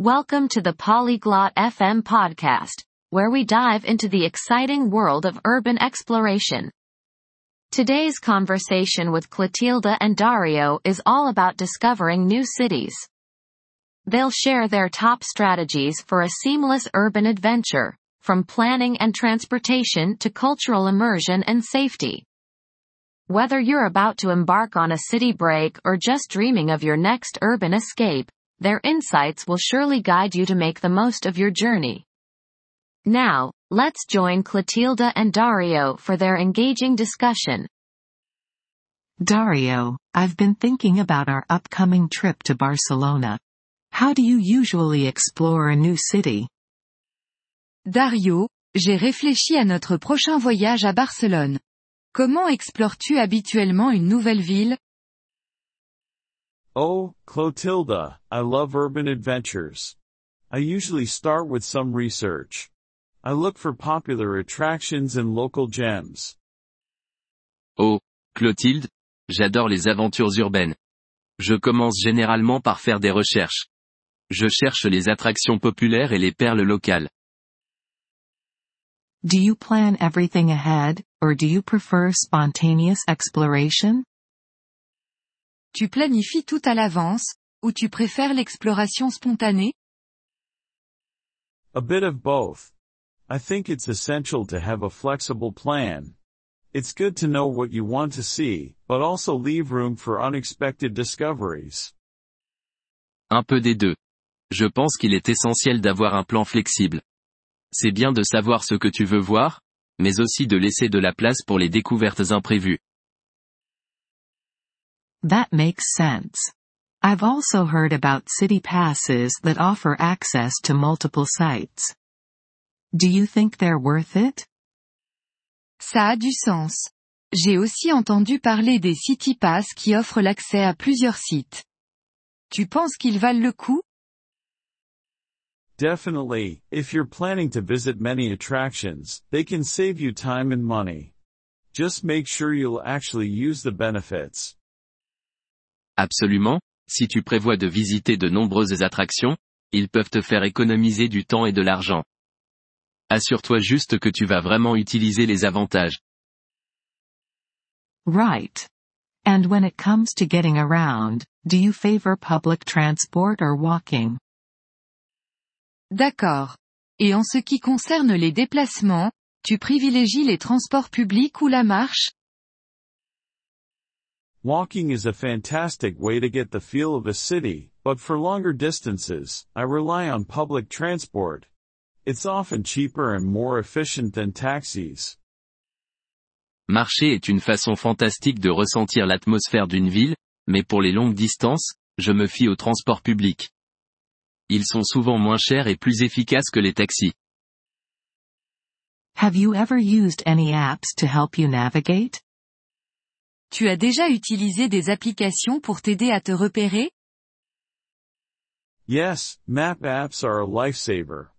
Welcome to the Polyglot FM podcast, where we dive into the exciting world of urban exploration. Today's conversation with Clotilda and Dario is all about discovering new cities. They'll share their top strategies for a seamless urban adventure, from planning and transportation to cultural immersion and safety. Whether you're about to embark on a city break or just dreaming of your next urban escape, their insights will surely guide you to make the most of your journey. Now, let's join Clotilda and Dario for their engaging discussion. Dario, I've been thinking about our upcoming trip to Barcelona. How do you usually explore a new city? Dario, j'ai réfléchi à notre prochain voyage à Barcelone. Comment explores-tu habituellement une nouvelle ville? Oh, Clotilda, I love urban adventures. I usually start with some research. I look for popular attractions and local gems. Oh, Clotilde, j'adore les aventures urbaines. Je commence généralement par faire des recherches. Je cherche les attractions populaires et les perles locales. Do you plan everything ahead, or do you prefer spontaneous exploration? Tu planifies tout à l'avance, ou tu préfères l'exploration spontanée? A bit of both. I think it's essential to have a flexible plan. It's good to know what you want to see, but also leave room for unexpected discoveries. Un peu des deux. Je pense qu'il est essentiel d'avoir un plan flexible. C'est bien de savoir ce que tu veux voir, mais aussi de laisser de la place pour les découvertes imprévues. That makes sense. I've also heard about city passes that offer access to multiple sites. Do you think they're worth it? Ça a du sens. J'ai aussi entendu parler des City Pass qui offrent l'accès à plusieurs sites. Tu penses qu'ils valent le coup? Definitely, if you're planning to visit many attractions, they can save you time and money. Just make sure you'll actually use the benefits. Absolument, si tu prévois de visiter de nombreuses attractions, ils peuvent te faire économiser du temps et de l'argent. Assure-toi juste que tu vas vraiment utiliser les avantages. Right. And when it comes to getting around, do you favor public transport or walking? D'accord. Et en ce qui concerne les déplacements, tu privilégies les transports publics ou la marche? Walking is a fantastic way to get the feel of a city, but for longer distances, I rely on public transport. It's often cheaper and more efficient than taxis. Marcher est une façon fantastique de ressentir l'atmosphère d'une ville, mais pour les longues distances, je me fie au transport public. Ils sont souvent moins chers et plus efficaces que les taxis. Have you ever used any apps to help you navigate? Tu as déjà utilisé des applications pour t'aider à te repérer? Yes, map apps are a lifesaver.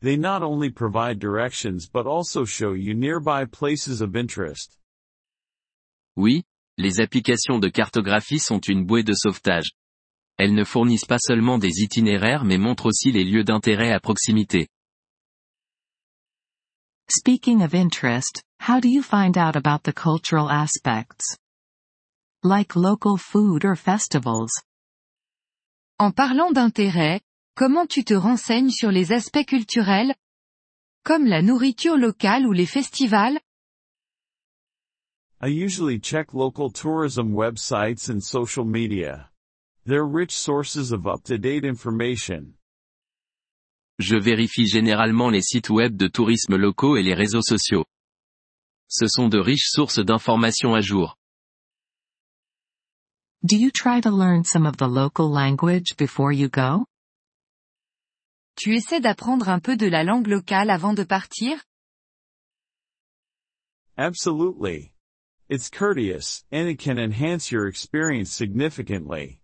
They not only provide directions but also show you nearby places of interest. Oui, les applications de cartographie sont une bouée de sauvetage. Elles ne fournissent pas seulement des itinéraires mais montrent aussi les lieux d'intérêt à proximité. Speaking of interest, how do you find out about the cultural aspects? Like local food or festivals. En parlant d'intérêt, comment tu te renseignes sur les aspects culturels? Comme la nourriture locale ou les festivals? I usually check local tourism websites and social media. They're rich sources of up-to-date information. Je vérifie généralement les sites web de tourisme locaux et les réseaux sociaux. Ce sont de riches sources d'informations à jour. Do you try to learn some of the local language before you go? Tu essaies d'apprendre un peu de la langue locale avant de partir? Absolutely. It's courteous, and it can enhance your experience significantly.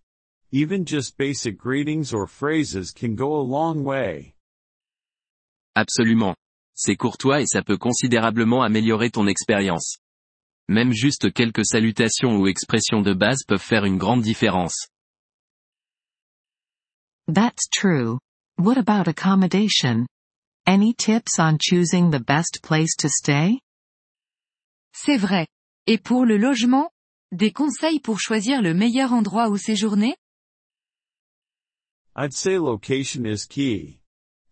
Even just basic greetings or phrases can go a long way. Absolument. C'est courtois et ça peut considérablement améliorer ton expérience. Même juste quelques salutations ou expressions de base peuvent faire une grande différence. That's true. What about accommodation? Any tips on choosing the best place to stay? C'est vrai. Et pour le logement? Des conseils pour choisir le meilleur endroit où séjourner? I'd say location is key.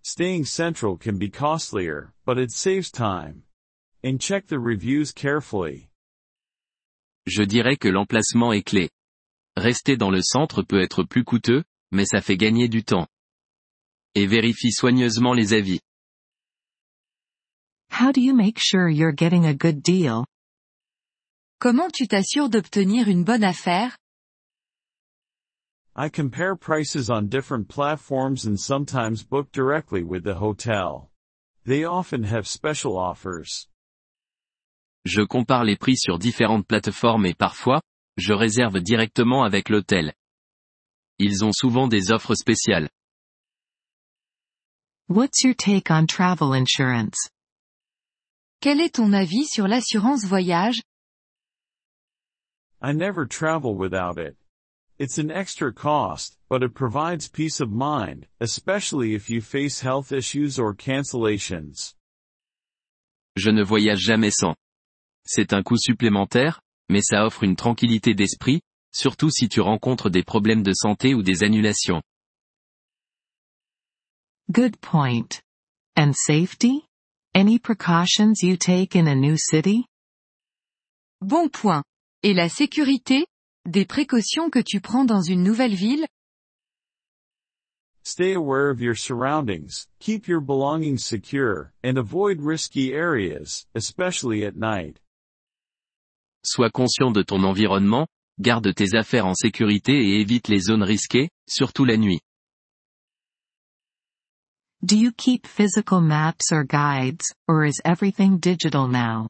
Staying central can be costlier, but it saves time. And check the reviews carefully. Je dirais que l'emplacement est clé. Rester dans le centre peut être plus coûteux, mais ça fait gagner du temps. Et vérifie soigneusement les avis. How do you make sure you're getting a good deal? Comment tu t'assures d'obtenir une bonne affaire? I compare prices on different platforms and sometimes book directly with the hotel. They often have special offers. Je compare les prix sur différentes plateformes et parfois, je réserve directement avec l'hôtel. Ils ont souvent des offres spéciales. What's your take on travel insurance? Quel est ton avis sur l'assurance voyage? I never travel without it. It's an extra cost, but it provides peace of mind, especially if you face health issues or cancellations. Je ne voyage jamais sans. C'est un coût supplémentaire, mais ça offre une tranquillité d'esprit, surtout si tu rencontres des problèmes de santé ou des annulations. Good point. And safety? Any precautions you take in a new city? Bon point. Et la sécurité? Des précautions que tu prends dans une nouvelle ville? Stay aware of your surroundings, keep your belongings secure, and avoid risky areas, especially at night. Sois conscient de ton environnement, garde tes affaires en sécurité et évite les zones risquées, surtout la nuit. Do you keep physical maps or guides, or is everything digital now?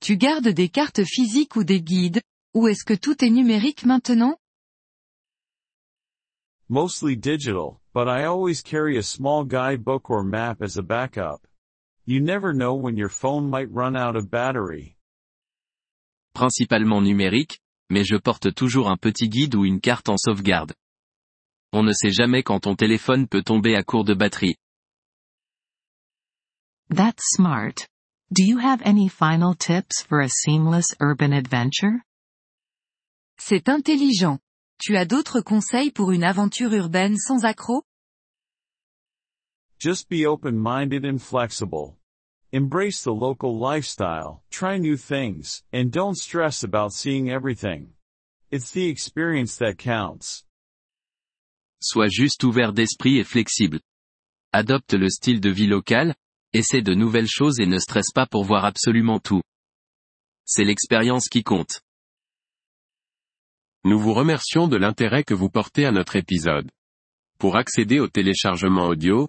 Tu gardes des cartes physiques ou des guides, ou est-ce que tout est numérique maintenant? Mostly digital, but I always carry a small guidebook or map as a backup. You never know when your phone might run out of battery. Principalement numérique, mais je porte toujours un petit guide ou une carte en sauvegarde. On ne sait jamais quand ton téléphone peut tomber à court de batterie. That's smart. Do you have any final tips for a seamless urban adventure? C'est intelligent. Tu as d'autres conseils pour une aventure urbaine sans accroc? Just be open-minded and flexible. Embrace the local lifestyle, try new things, and don't stress about seeing everything. It's the experience that counts. Sois juste ouvert d'esprit et flexible. Adopte le style de vie local, essaie de nouvelles choses et ne stresse pas pour voir absolument tout. C'est l'expérience qui compte. Nous vous remercions de l'intérêt que vous portez à notre épisode. Pour accéder au téléchargement audio,